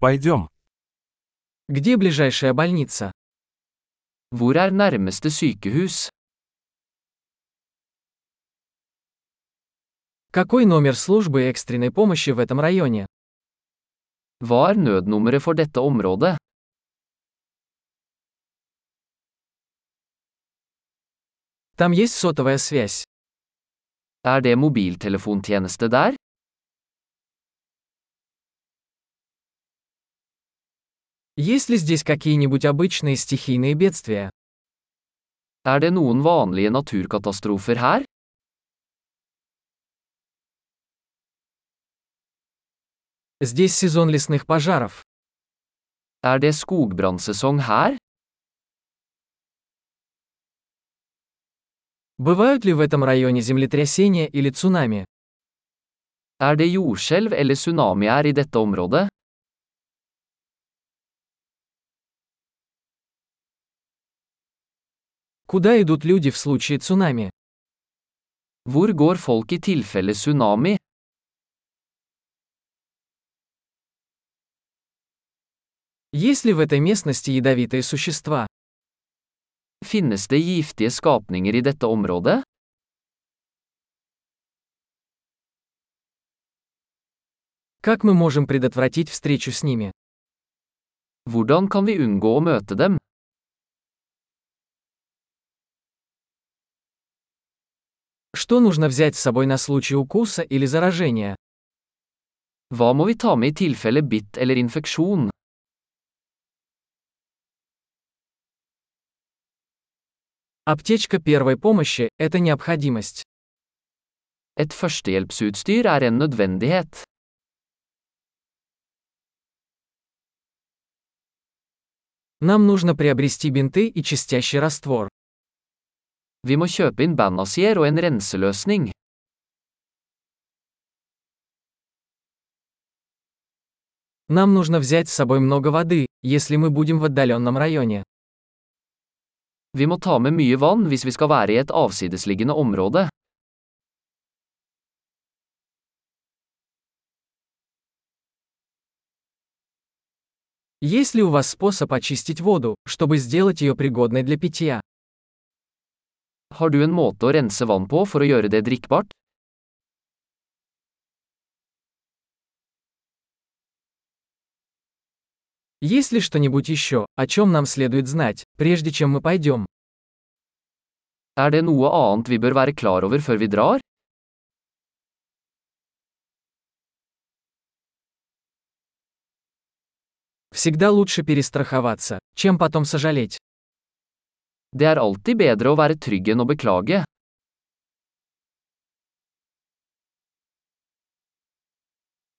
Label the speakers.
Speaker 1: Пойдем.
Speaker 2: Где ближайшая больница?
Speaker 3: Hvor er nærmeste sykehus?
Speaker 2: Какой номер службы экстренной помощи в этом районе?
Speaker 3: Hva er nødnummeret for dette området?
Speaker 2: Там есть сотовая связь.
Speaker 3: Er det mobiltelefontjeneste der?
Speaker 2: Есть ли здесь какие-нибудь обычные стихийные бедствия?
Speaker 3: Er det noen vanlige naturkatastrofer her?
Speaker 2: Здесь сезон лесных пожаров.
Speaker 3: Er det skogbrannsesong her?
Speaker 2: Бывают ли в этом районе землетрясения или цунами?
Speaker 3: Er det jordskjelv eller tsunamier i dette området?
Speaker 2: Куда идут люди в случае цунами?
Speaker 3: Hvor går folk i tilfelle tsunami?
Speaker 2: Есть ли в этой местности ядовитые существа?
Speaker 3: Finnes det giftige skapninger i dette området?
Speaker 2: Как мы можем предотвратить встречу с ними?
Speaker 3: Hvordan kan vi unngå å møte dem?
Speaker 2: Что нужно взять с собой на случай укуса или заражения?
Speaker 3: Hva må vi ta med i tilfelle bitt eller infeksjon?
Speaker 2: Аптечка первой помощи – это необходимость.
Speaker 3: Et førstehjelpsutstyr er en nødvendighet.
Speaker 2: Нам нужно приобрести бинты и чистящий раствор.
Speaker 3: Vi må kjøpe inn bandasier og en renseløsning.
Speaker 2: Нам нужно взять с собой много воды, если мы будем в отдаленном районе.
Speaker 3: Vi må ta med mye vann hvis vi skal være i et avsidesliggende område.
Speaker 2: Есть ли у вас способ очистить воду, чтобы сделать ее пригодной для питья?
Speaker 3: Har du en måte å rense vann på for å gjøre det drikkbart?
Speaker 2: Есть ли что-нибудь еще, о чем нам следует знать, прежде чем мы пойдем?
Speaker 3: Er det noe annet vi bør være klar over før vi drar?
Speaker 2: Всегда лучше перестраховаться, чем потом сожалеть.
Speaker 3: Det er alltid bedre å være trygg enn å beklage.